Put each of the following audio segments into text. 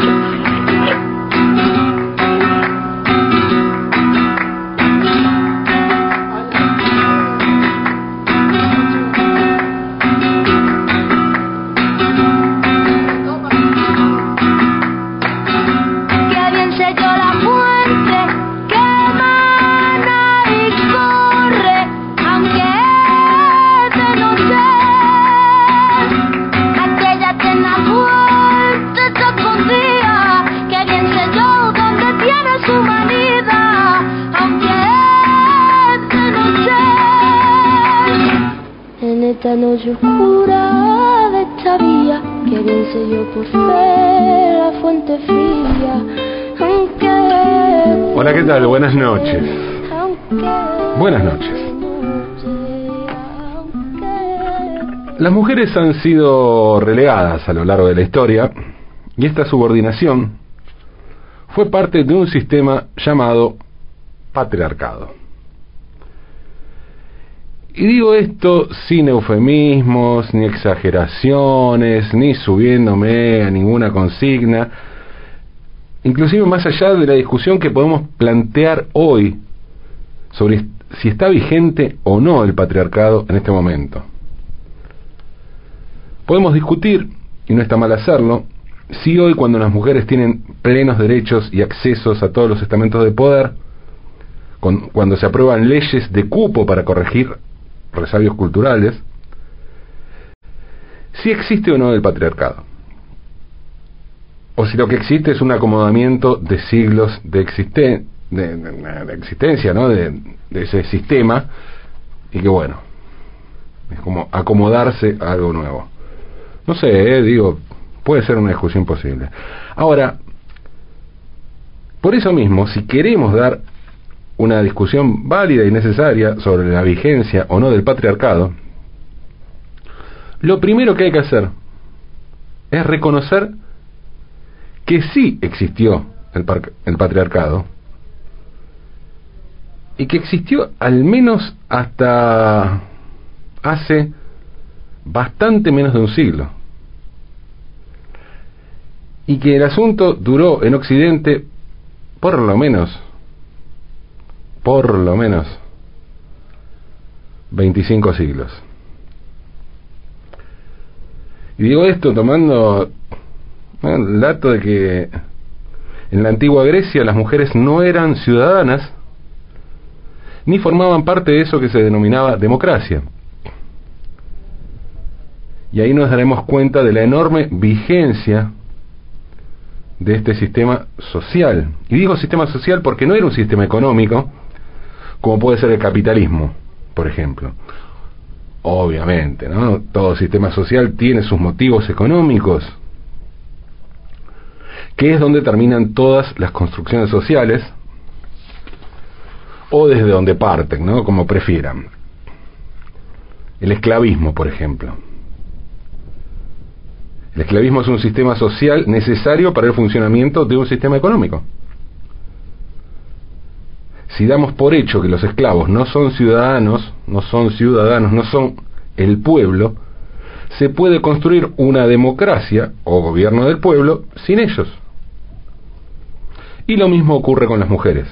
Buenas noches. Buenas noches. Las mujeres han sido relegadas a lo largo de la historia y esta subordinación fue parte de un sistema llamado patriarcado. Y digo esto sin eufemismos, ni exageraciones, ni subiéndome a ninguna consigna, inclusive más allá de la discusión que podemos plantear hoy sobre si está vigente o no el patriarcado en este momento. Podemos discutir, y no está mal hacerlo, si hoy cuando las mujeres tienen plenos derechos y accesos a todos los estamentos de poder, cuando se aprueban leyes de cupo para corregir resabios culturales, si existe o no el patriarcado o si lo que existe es un acomodamiento de siglos de, de, existencia, ¿no? De, ese sistema, y que bueno, es como acomodarse a algo nuevo. No sé, eh, digo, puede ser una discusión posible. Ahora, por eso mismo, si queremos dar una discusión válida y necesaria sobre la vigencia o no del patriarcado, lo primero que hay que hacer es reconocer que sí existió el, el patriarcado y que existió al menos hasta hace bastante menos de un siglo. Y que el asunto duró en Occidente por lo menos, por lo menos, 25 siglos. Y digo esto tomando el dato de que en la antigua Grecia las mujeres no eran ciudadanas ni formaban parte de eso que se denominaba democracia. Y ahí nos daremos cuenta de la enorme vigencia de este sistema social. Y digo sistema social porque no era un sistema económico, como puede ser el capitalismo, por ejemplo. Obviamente, ¿no? Todo sistema social tiene sus motivos económicos, que es donde terminan todas las construcciones sociales, o desde donde parten, ¿no? Como prefieran. El esclavismo, por ejemplo. El esclavismo es un sistema social necesario para el funcionamiento de un sistema económico. Si damos por hecho que los esclavos no son ciudadanos, no son ciudadanos, no son el pueblo, se puede construir una democracia o gobierno del pueblo sin ellos. Y lo mismo ocurre con las mujeres.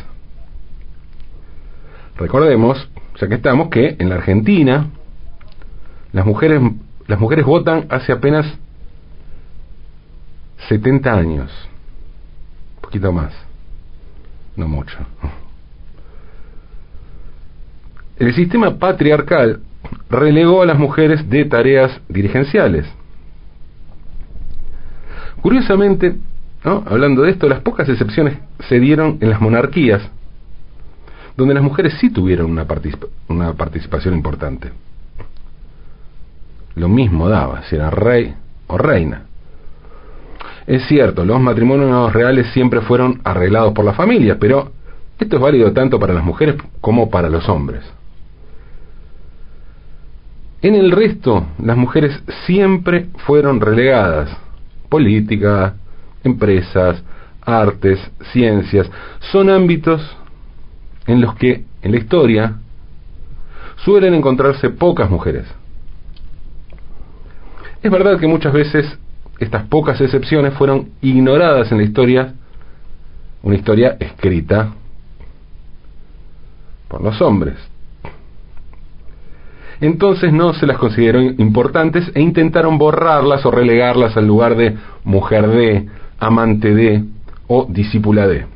Recordemos, ya que estamos, que en la Argentina las mujeres, las mujeres votan hace apenas 70 años, un poquito más, no mucho. El sistema patriarcal relegó a las mujeres de tareas dirigenciales. Curiosamente, hablando de esto, las pocas excepciones se dieron en las monarquías, donde las mujeres sí tuvieron una, una participación importante. Lo mismo daba si era rey o reina. Es cierto, los matrimonios reales siempre fueron arreglados por la familia, pero esto es válido tanto para las mujeres como para los hombres. En el resto, las mujeres siempre fueron relegadas. Política, empresas, artes, ciencias, son ámbitos en los que en la historia suelen encontrarse pocas mujeres. Es verdad que muchas veces estas pocas excepciones fueron ignoradas en la historia, una historia escrita por los hombres. Entonces no se las consideró importantes e intentaron borrarlas o relegarlas al lugar de mujer de, amante de o discípula de.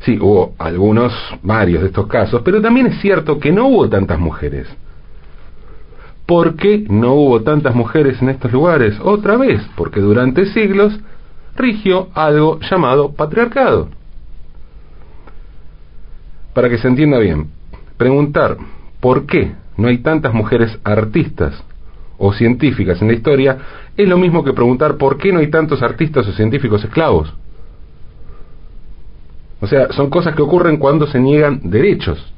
Sí, hubo algunos, varios de estos casos, pero también es cierto que no hubo tantas mujeres. ¿Por qué no hubo tantas mujeres en estos lugares? Otra vez, porque durante siglos rigió algo llamado patriarcado. Para que se entienda bien, preguntar por qué no hay tantas mujeres artistas o científicas en la historia es lo mismo que preguntar por qué no hay tantos artistas o científicos esclavos. O sea, son cosas que ocurren cuando se niegan derechos.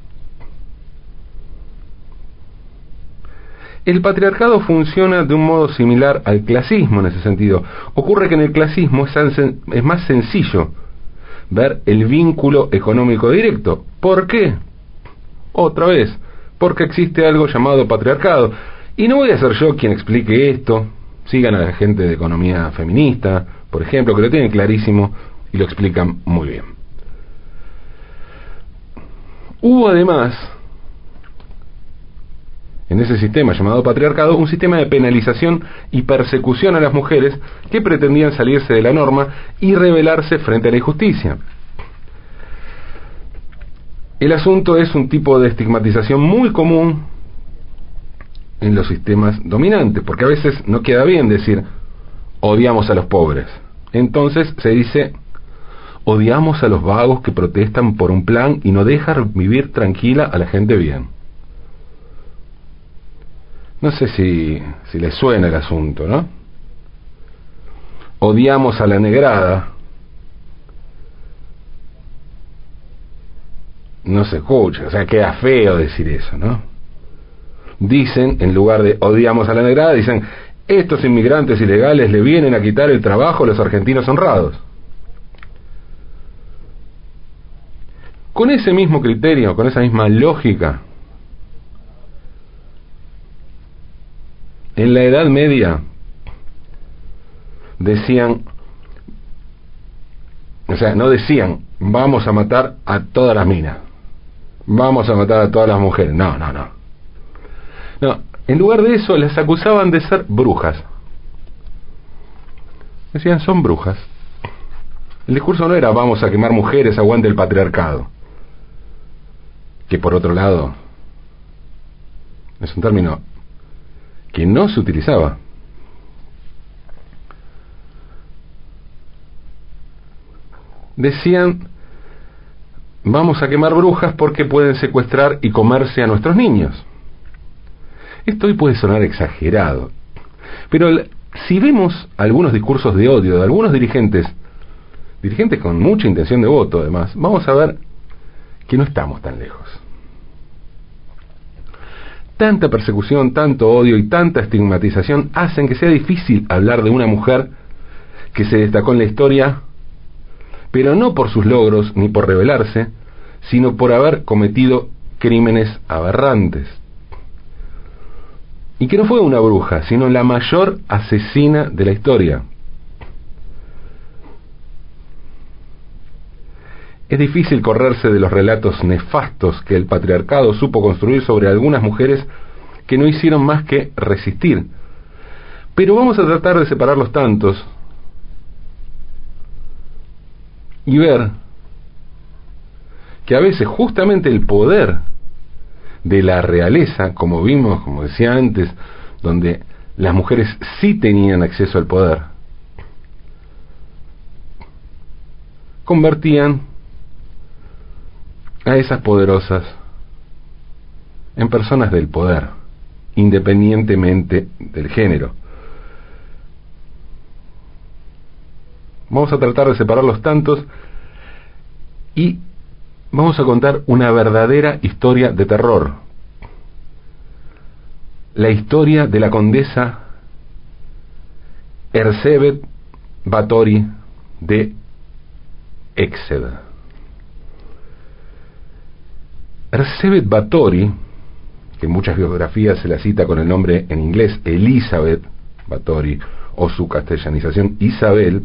El patriarcado funciona de un modo similar al clasismo en ese sentido. Ocurre que en el clasismo es, más sencillo ver el vínculo económico directo. ¿Por qué? Otra vez, porque existe algo llamado patriarcado. Y no voy a ser yo quien explique esto. Sigan a la gente de economía feminista, por ejemplo, que lo tienen clarísimo y lo explican muy bien. Hubo además, en ese sistema llamado patriarcado, un sistema de penalización y persecución a las mujeres que pretendían salirse de la norma y rebelarse frente a la injusticia. El asunto es un tipo de estigmatización muy común en los sistemas dominantes, porque a veces no queda bien decir odiamos a los pobres. Entonces se dice Odiamos a los vagos que protestan por un plan y no dejan vivir tranquila a la gente bien. No sé si, si les suena el asunto, ¿no? Odiamos a la negrada. No se escucha, o sea, queda feo decir eso, ¿no? Dicen, en lugar de odiamos a la negrada, dicen, estos inmigrantes ilegales le vienen a quitar el trabajo a los argentinos honrados. Con ese mismo criterio, con esa misma lógica, en la Edad Media decían, o sea, no decían, vamos a matar a todas las minas, vamos a matar a todas las mujeres, no, no, no. No, en lugar de eso les acusaban de ser brujas. Decían, son brujas. El discurso no era vamos a quemar mujeres, aguante el patriarcado que por otro lado es un término que no se utilizaba. Decían, vamos a quemar brujas porque pueden secuestrar y comerse a nuestros niños. Esto hoy puede sonar exagerado, pero si vemos algunos discursos de odio de algunos dirigentes, dirigentes con mucha intención de voto además, vamos a ver que no estamos tan lejos. Tanta persecución, tanto odio y tanta estigmatización hacen que sea difícil hablar de una mujer que se destacó en la historia, pero no por sus logros ni por rebelarse, sino por haber cometido crímenes aberrantes. Y que no fue una bruja, sino la mayor asesina de la historia. Es difícil correrse de los relatos nefastos que el patriarcado supo construir sobre algunas mujeres que no hicieron más que resistir. Pero vamos a tratar de separar los tantos y ver que a veces justamente el poder de la realeza, como vimos, como decía antes, donde las mujeres sí tenían acceso al poder, convertían a esas poderosas en personas del poder, independientemente del género. Vamos a tratar de separar los tantos y vamos a contar una verdadera historia de terror. La historia de la condesa Ersebet Batori de Exeter. Ersebet Batori, que en muchas biografías se la cita con el nombre en inglés Elizabeth, Batori, o su castellanización Isabel,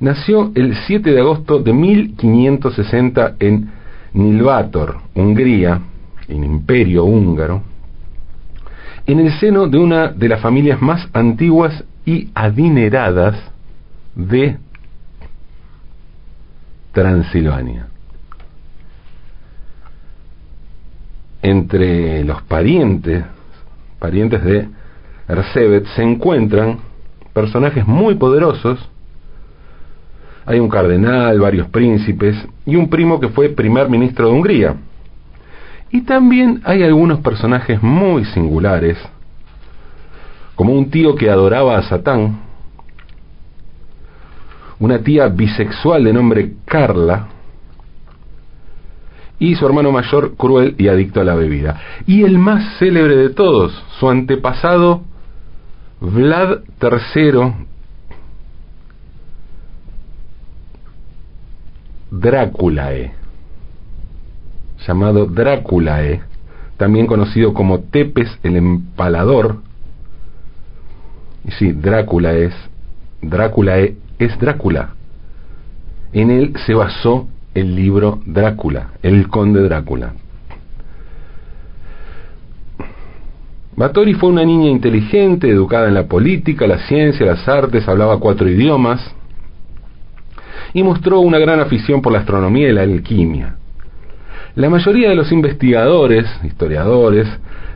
nació el 7 de agosto de 1560 en Nilvator, Hungría, en Imperio Húngaro, en el seno de una de las familias más antiguas y adineradas de Transilvania. Entre los parientes, parientes de Ersebet, se encuentran personajes muy poderosos. Hay un cardenal, varios príncipes y un primo que fue primer ministro de Hungría. Y también hay algunos personajes muy singulares, como un tío que adoraba a Satán, una tía bisexual de nombre Carla, y su hermano mayor cruel y adicto a la bebida. Y el más célebre de todos, su antepasado Vlad III Dráculae, llamado Dráculae, también conocido como Tepes el Empalador. Y sí, Drácula es, Dráculae es Drácula. En él se basó el libro Drácula, el conde Drácula. Batori fue una niña inteligente, educada en la política, la ciencia, las artes, hablaba cuatro idiomas y mostró una gran afición por la astronomía y la alquimia. La mayoría de los investigadores, historiadores,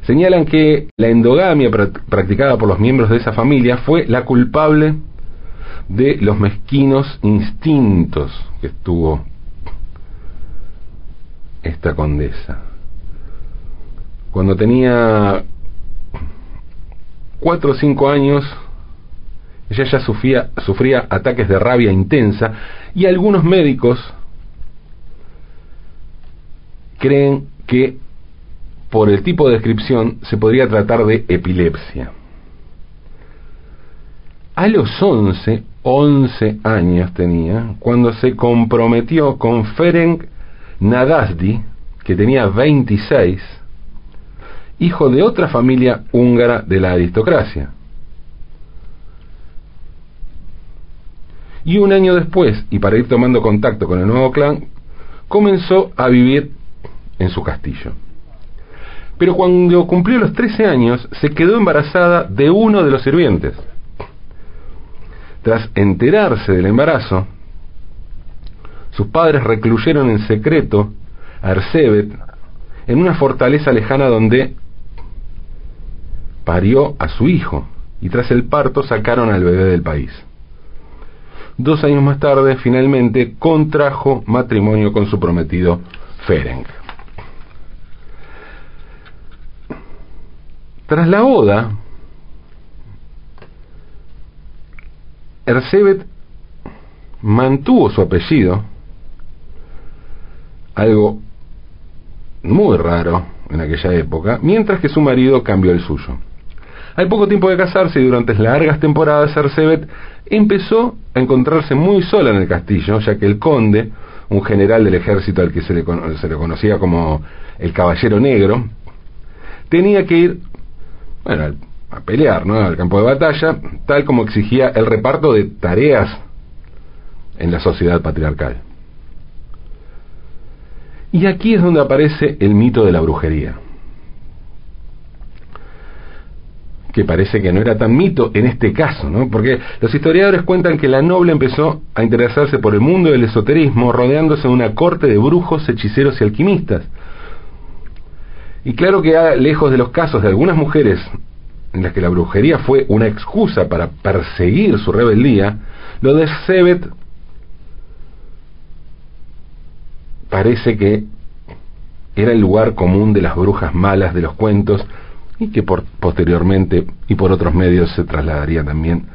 señalan que la endogamia practicada por los miembros de esa familia fue la culpable de los mezquinos instintos que tuvo esta condesa. Cuando tenía cuatro o cinco años, ella ya sufría, ataques de rabia intensa y algunos médicos creen que por el tipo de descripción se podría tratar de epilepsia. A los 11, 11 años tenía, cuando se comprometió con Ferenc Nadasdi, que tenía 26, hijo de otra familia húngara de la aristocracia. Y un año después, y para ir tomando contacto con el nuevo clan, comenzó a vivir en su castillo. Pero cuando cumplió los 13 años, se quedó embarazada de uno de los sirvientes. Tras enterarse del embarazo, sus padres recluyeron en secreto a Ersebet en una fortaleza lejana donde parió a su hijo y tras el parto sacaron al bebé del país. Dos años más tarde, finalmente, contrajo matrimonio con su prometido Ferenc. Tras la boda, Ersebet mantuvo su apellido, algo muy raro en aquella época, mientras que su marido cambió el suyo. Al poco tiempo de casarse y durante largas temporadas, Ersebet empezó a encontrarse muy sola en el castillo, ya que el conde, un general del ejército al que se le, se le conocía como el Caballero Negro, tenía que ir, bueno, a pelear, ¿no? Al campo de batalla, tal como exigía el reparto de tareas en la sociedad patriarcal. Y aquí es donde aparece el mito de la brujería. Que parece que no era tan mito en este caso, ¿no? Porque los historiadores cuentan que la noble empezó a interesarse por el mundo del esoterismo rodeándose de una corte de brujos, hechiceros y alquimistas. Y claro que lejos de los casos de algunas mujeres en las que la brujería fue una excusa para perseguir su rebeldía, lo de Sebet parece que era el lugar común de las brujas malas de los cuentos y que por, posteriormente y por otros medios se trasladaría también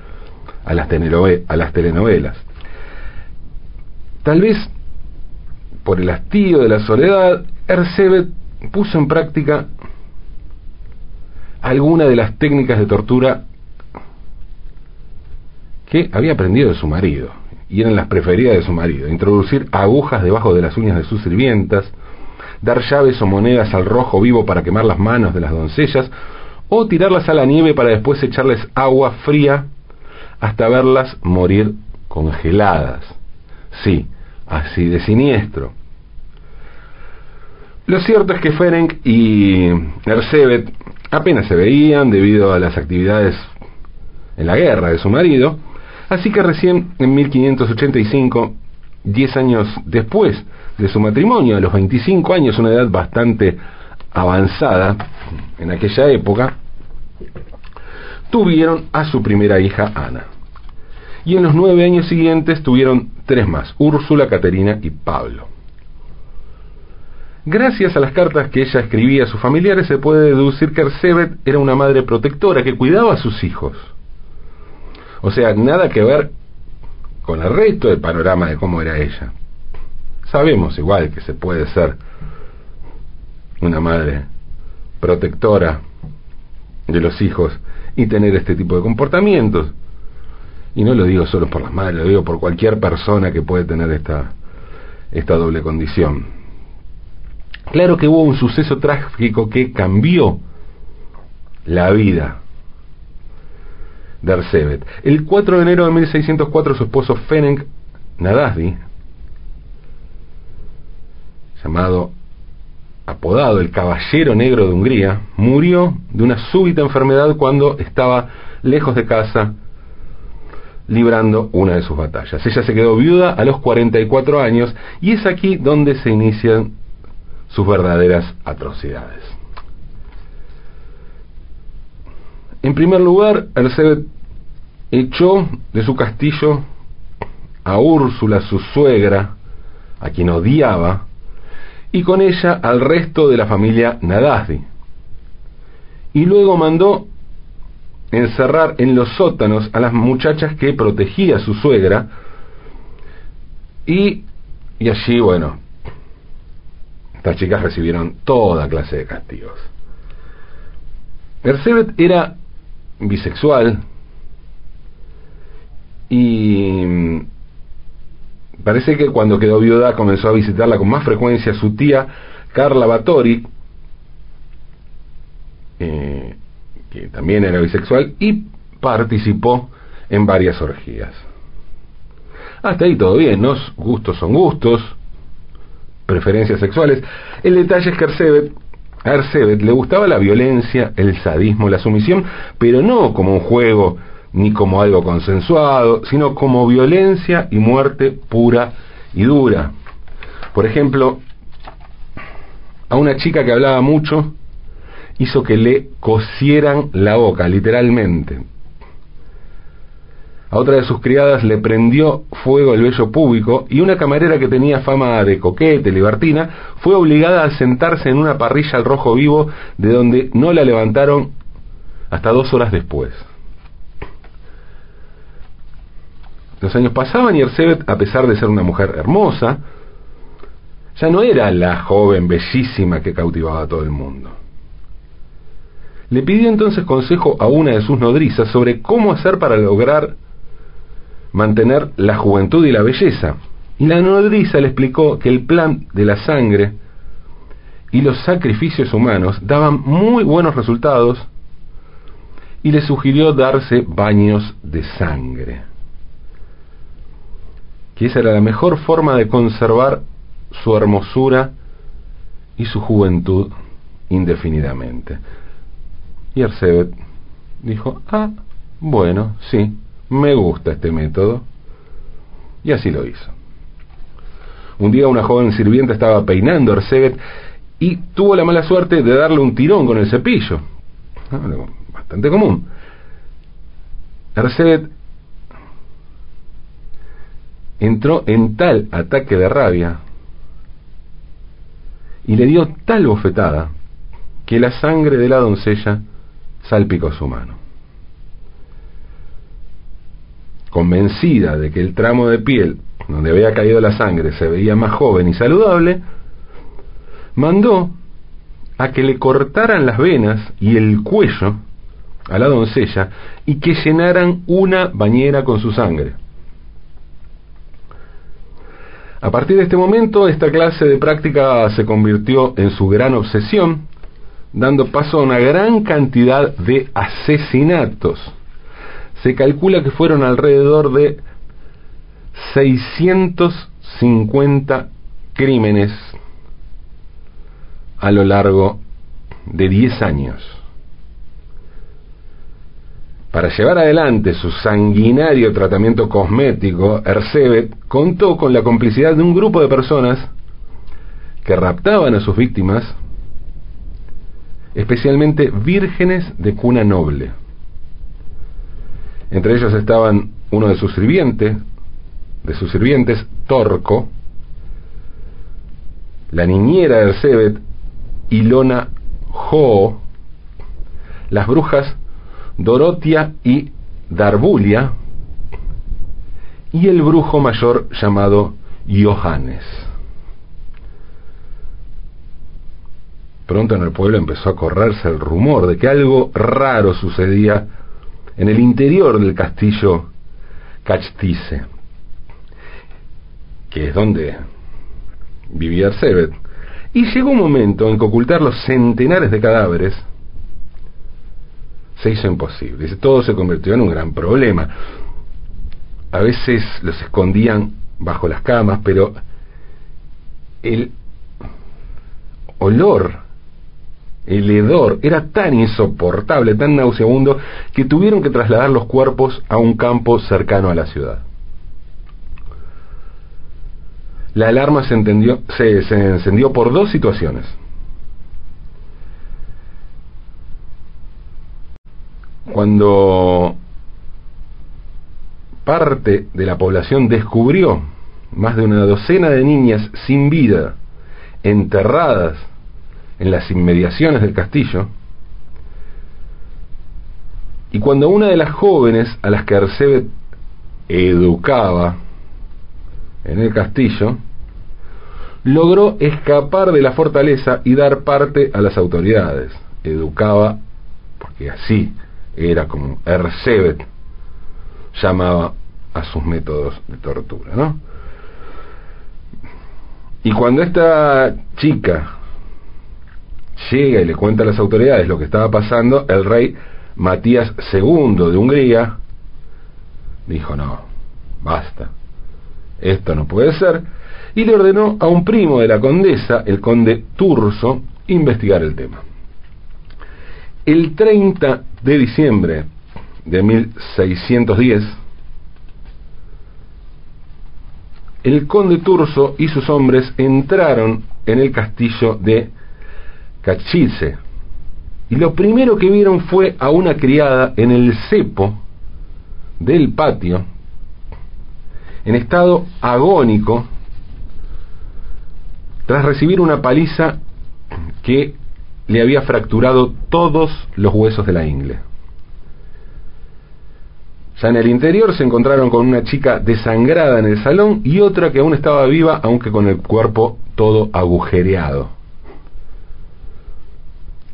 a las, a las telenovelas. Tal vez por el hastío de la soledad, Ersebet puso en práctica alguna de las técnicas de tortura que había aprendido de su marido, y eran las preferidas de su marido, introducir agujas debajo de las uñas de sus sirvientas, dar llaves o monedas al rojo vivo para quemar las manos de las doncellas, o tirarlas a la nieve para después echarles agua fría hasta verlas morir congeladas. Sí, así de siniestro. Lo cierto es que Ferenc y Ersebet apenas se veían debido a las actividades en la guerra de su marido, así que recién en 1585, diez años después de su matrimonio, a los 25 años, una edad bastante avanzada en aquella época, tuvieron a su primera hija Ana. Y en los nueve años siguientes tuvieron tres más, Úrsula, Caterina y Pablo. Gracias a las cartas que ella escribía a sus familiares se puede deducir que Ersebet era una madre protectora que cuidaba a sus hijos. O sea, nada que ver con el resto del panorama de cómo era ella. Sabemos igual que se puede ser una madre protectora de los hijos y tener este tipo de comportamientos. Y no lo digo solo por las madres, lo digo por cualquier persona que puede tener esta, esta doble condición. Claro que hubo un suceso trágico que cambió la vida de Arsebet. El 4 de enero de 1604 su esposo Ferenc Nadasdi, llamado apodado el Caballero Negro de Hungría, murió de una súbita enfermedad cuando estaba lejos de casa librando una de sus batallas. Ella se quedó viuda a los 44 años y es aquí donde se inician sus verdaderas atrocidades. En primer lugar, Ersebet echó de su castillo a Úrsula, su suegra, a quien odiaba, y con ella al resto de la familia Nadasdi. Y luego mandó encerrar en los sótanos a las muchachas que protegía su suegra, y, y allí, bueno, estas chicas recibieron toda clase de castigos. Ersebet era bisexual y Parece que cuando quedó viuda comenzó a visitarla con más frecuencia su tía Carla Batori, eh, que también era bisexual, y participó en varias orgías. Hasta ahí todo bien, ¿no? Gustos son gustos, preferencias sexuales. El detalle es que a Ersebet le gustaba la violencia, el sadismo, la sumisión, pero no como un juego ni como algo consensuado, sino como violencia y muerte pura y dura. Por ejemplo, a una chica que hablaba mucho hizo que le cosieran la boca, literalmente. A otra de sus criadas le prendió fuego el vello público y una camarera que tenía fama de coquete, libertina, fue obligada a sentarse en una parrilla al rojo vivo de donde no la levantaron hasta dos horas después. Los años pasaban y Ersebet, a pesar de ser una mujer hermosa, ya no era la joven bellísima que cautivaba a todo el mundo. Le pidió entonces consejo a una de sus nodrizas sobre cómo hacer para lograr mantener la juventud y la belleza. Y la nodriza le explicó que el plan de la sangre y los sacrificios humanos daban muy buenos resultados y le sugirió darse baños de sangre que esa era la mejor forma de conservar su hermosura y su juventud indefinidamente. Y Arsebet dijo, ah, bueno, sí, me gusta este método. Y así lo hizo. Un día una joven sirvienta estaba peinando a Arsebet y tuvo la mala suerte de darle un tirón con el cepillo. Ah, bastante común. Arsebet entró en tal ataque de rabia y le dio tal bofetada que la sangre de la doncella salpicó su mano. Convencida de que el tramo de piel donde había caído la sangre se veía más joven y saludable, mandó a que le cortaran las venas y el cuello a la doncella y que llenaran una bañera con su sangre. A partir de este momento, esta clase de práctica se convirtió en su gran obsesión, dando paso a una gran cantidad de asesinatos. Se calcula que fueron alrededor de 650 crímenes a lo largo de 10 años. Para llevar adelante su sanguinario tratamiento cosmético, Ercebet contó con la complicidad de un grupo de personas que raptaban a sus víctimas, especialmente vírgenes de cuna noble. Entre ellos estaban uno de sus sirvientes, de sus sirvientes, Torco, la niñera de Ersebet, Ilona Jo, las brujas Dorotia y Darbulia, y el brujo mayor llamado Johannes. Pronto en el pueblo empezó a correrse el rumor de que algo raro sucedía en el interior del castillo Cachtice, que es donde vivía Ersebet. Y llegó un momento en que ocultar los centenares de cadáveres se hizo imposible. Todo se convirtió en un gran problema. A veces los escondían bajo las camas, pero el olor, el hedor era tan insoportable, tan nauseabundo, que tuvieron que trasladar los cuerpos a un campo cercano a la ciudad. La alarma se, entendió, se, se encendió por dos situaciones. Cuando parte de la población descubrió más de una docena de niñas sin vida enterradas en las inmediaciones del castillo, y cuando una de las jóvenes a las que Arcebet educaba en el castillo, logró escapar de la fortaleza y dar parte a las autoridades. Educaba, porque así era como Ercebet llamaba a sus métodos de tortura, ¿no? Y cuando esta chica llega y le cuenta a las autoridades lo que estaba pasando, el rey Matías II de Hungría dijo, no, basta, esto no puede ser, y le ordenó a un primo de la condesa, el conde Turso, investigar el tema. El 30 de diciembre de 1610, el conde Turso y sus hombres entraron en el castillo de Cachice y lo primero que vieron fue a una criada en el cepo del patio, en estado agónico, tras recibir una paliza que le había fracturado todos los huesos de la ingle. Ya en el interior se encontraron con una chica desangrada en el salón y otra que aún estaba viva, aunque con el cuerpo todo agujereado.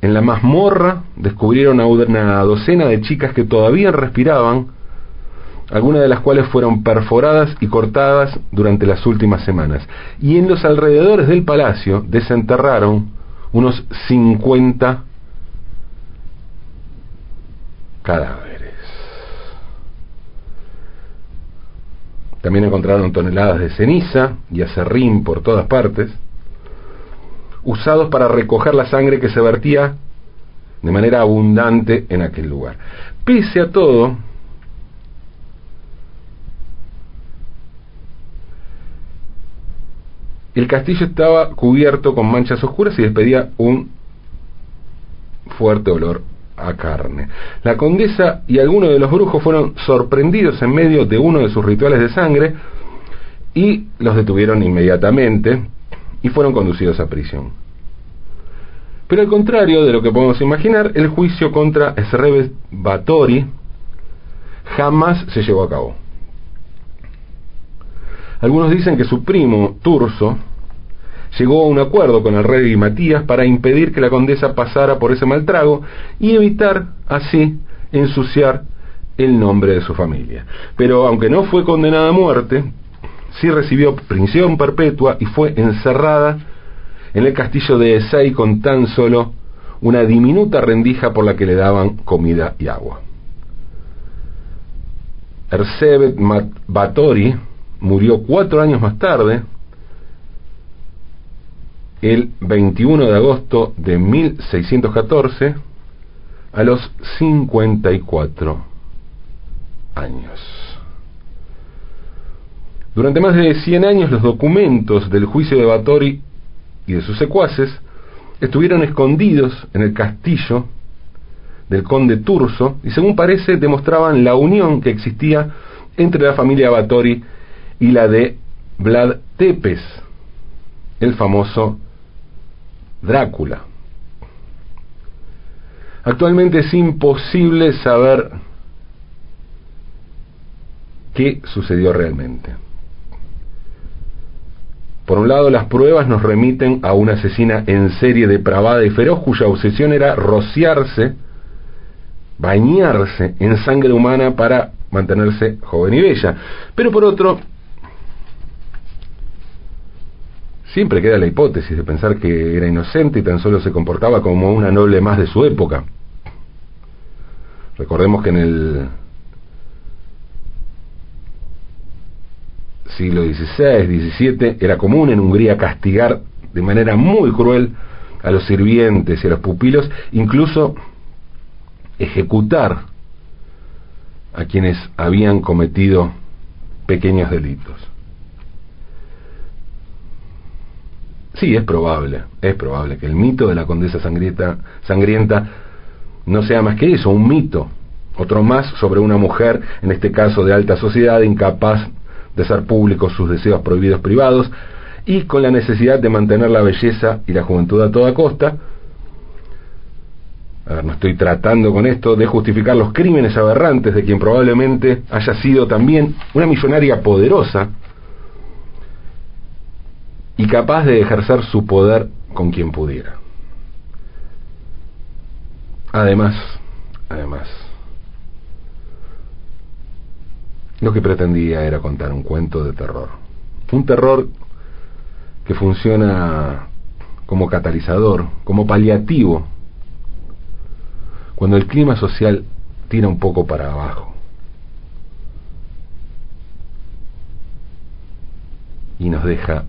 En la mazmorra descubrieron a una docena de chicas que todavía respiraban, algunas de las cuales fueron perforadas y cortadas durante las últimas semanas. Y en los alrededores del palacio desenterraron unos 50 cadáveres. También encontraron toneladas de ceniza y acerrín por todas partes, usados para recoger la sangre que se vertía de manera abundante en aquel lugar. Pese a todo, El castillo estaba cubierto con manchas oscuras y despedía un fuerte olor a carne. La condesa y algunos de los brujos fueron sorprendidos en medio de uno de sus rituales de sangre y los detuvieron inmediatamente y fueron conducidos a prisión. Pero al contrario de lo que podemos imaginar, el juicio contra Srebes Batori jamás se llevó a cabo. Algunos dicen que su primo, Turso, llegó a un acuerdo con el rey Matías para impedir que la condesa pasara por ese mal trago y evitar así ensuciar el nombre de su familia. Pero aunque no fue condenada a muerte, sí recibió prisión perpetua y fue encerrada en el castillo de Esei con tan solo una diminuta rendija por la que le daban comida y agua. Ersebet Batori murió cuatro años más tarde, el 21 de agosto de 1614, a los 54 años. Durante más de 100 años los documentos del juicio de Batori y de sus secuaces estuvieron escondidos en el castillo del conde Turso y según parece demostraban la unión que existía entre la familia Batori y la de Vlad Tepes, el famoso Drácula. Actualmente es imposible saber qué sucedió realmente. Por un lado, las pruebas nos remiten a una asesina en serie depravada y feroz cuya obsesión era rociarse, bañarse en sangre humana para mantenerse joven y bella. Pero por otro, siempre queda la hipótesis de pensar que era inocente y tan solo se comportaba como una noble más de su época. Recordemos que en el siglo XVI, XVII, era común en Hungría castigar de manera muy cruel a los sirvientes y a los pupilos, incluso ejecutar a quienes habían cometido pequeños delitos. Sí, es probable, es probable que el mito de la condesa sangrienta, sangrienta no sea más que eso, un mito, otro más sobre una mujer, en este caso de alta sociedad, incapaz de hacer públicos sus deseos prohibidos privados y con la necesidad de mantener la belleza y la juventud a toda costa. A ver, no estoy tratando con esto de justificar los crímenes aberrantes de quien probablemente haya sido también una millonaria poderosa y capaz de ejercer su poder con quien pudiera. Además, además, Lo que pretendía era contar un cuento de terror. Un terror que funciona como catalizador, como paliativo, cuando el clima social tira un poco para abajo. Y nos deja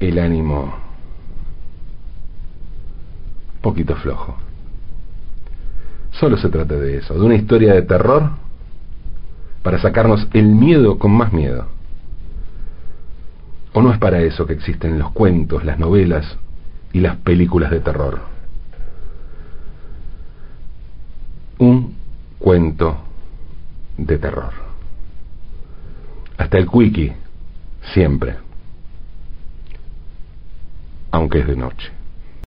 el ánimo poquito flojo. Solo se trata de eso, de una historia de terror para sacarnos el miedo con más miedo. ¿O no es para eso que existen los cuentos, las novelas y las películas de terror? Un cuento de terror. Hasta el quickie, siempre, aunque es de noche.